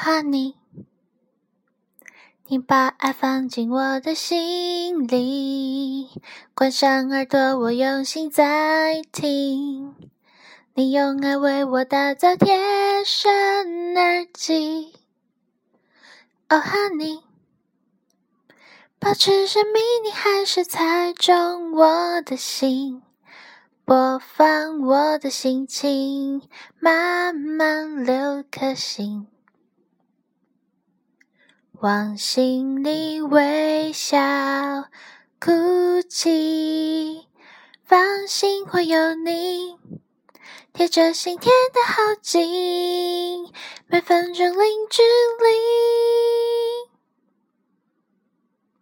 Honey，你把爱放进我的心里，关上耳朵，我用心在听。你用爱为我打造贴身耳机。Oh honey，保持神秘，你还是猜中我的心。播放我的心情，慢慢留颗心，往心里微笑，哭泣。放心，会有你，贴着心贴得好紧，每分钟零距离。